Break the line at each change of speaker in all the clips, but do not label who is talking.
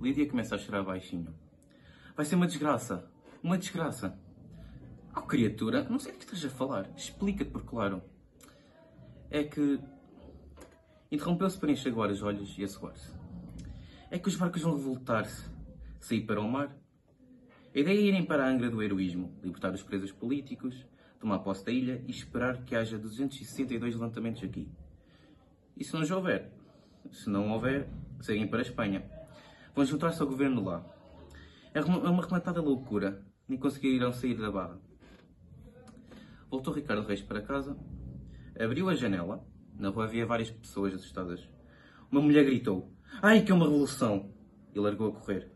Lídia começa a chorar baixinho. Vai ser uma desgraça. Uma desgraça. Oh, criatura, não sei do que estás a falar. Explica-te por claro. É que... Interrompeu-se para enxaguar os olhos e assoar-se. É que os barcos vão revoltar-se. Sair para o mar. A ideia é irem para a Angra do heroísmo, libertar os presos políticos, tomar posse da ilha e esperar que haja 262 levantamentos aqui. E se não já houver? Se não houver, seguem para a Espanha. Vão juntar-se ao governo lá. É uma rematada loucura. Nem conseguirão sair da barra. Voltou Ricardo Reis para casa, abriu a janela. Na rua havia várias pessoas assustadas. Uma mulher gritou: Ai, que é uma revolução! E largou a correr,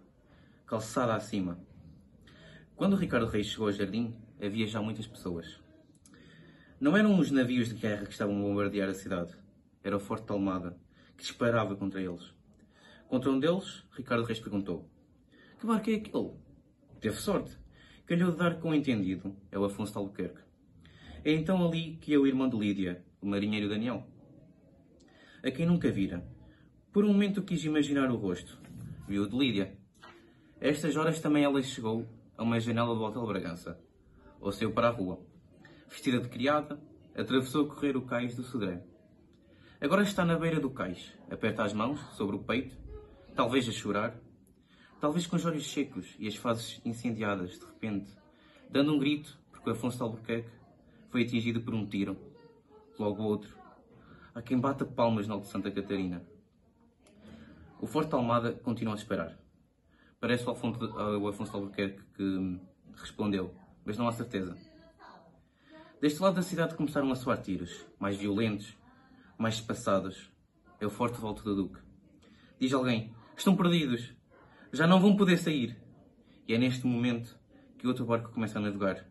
calçada acima. Quando Ricardo Reis chegou ao jardim, havia já muitas pessoas. Não eram os navios de guerra que estavam a bombardear a cidade. Era o Forte Almada, que disparava contra eles. Contra um deles, Ricardo Reis perguntou: Que barco é aquele? Teve sorte. Calhou de dar com o entendido. É o Afonso de Albuquerque. É então ali que é o irmão de Lídia, o marinheiro Daniel. A quem nunca vira. Por um momento quis imaginar o rosto. Viu o de Lídia. A estas horas também ela chegou a uma janela do Hotel Bragança. Ou saiu para a rua. Vestida de criada, atravessou a correr o cais do Sodré. Agora está na beira do cais. Aperta as mãos sobre o peito, talvez a chorar, talvez com os olhos secos e as faces incendiadas, de repente, dando um grito, porque o Afonso de Albuquerque foi atingido por um tiro. Logo outro. Há quem bata palmas Alto de Santa Catarina. O Forte Almada continua a esperar. Parece o Afonso, o Afonso de Albuquerque que respondeu, mas não há certeza. Deste lado da cidade começaram a soar tiros, mais violentos, mais espaçados. É o forte volta do Duque. Diz alguém: Estão perdidos. Já não vão poder sair. E é neste momento que outro barco começa a navegar.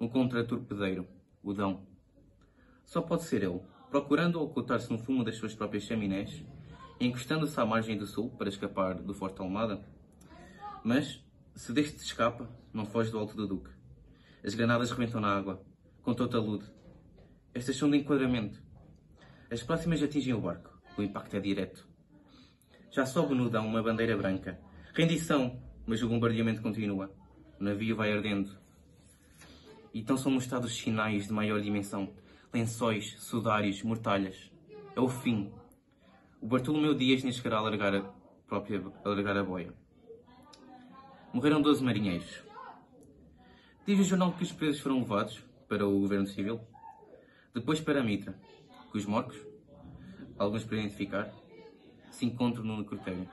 Um contra-torpedeiro o Dão. Só pode ser ele, procurando ocultar-se no fumo das suas próprias chaminés, encostando-se à margem do sul para escapar do Forte Almada. Mas, se deste escapa, não foge do alto do Duque. As granadas rebentam na água, com todo talude. Estas são de enquadramento. As próximas atingem o barco. O impacto é direto. Já sobe no Dão uma bandeira branca. Rendição, mas o bombardeamento continua. O navio vai ardendo. Então são mostrados sinais de maior dimensão. Lençóis, sudários, mortalhas. É o fim. O Bartolomeu Dias nem chegará a largar a, própria, a largar a boia. Morreram 12 marinheiros. Diz o jornal que os presos foram levados para o governo civil, depois para a Mitra, que os mortos, alguns para identificar, se encontram no necrotério.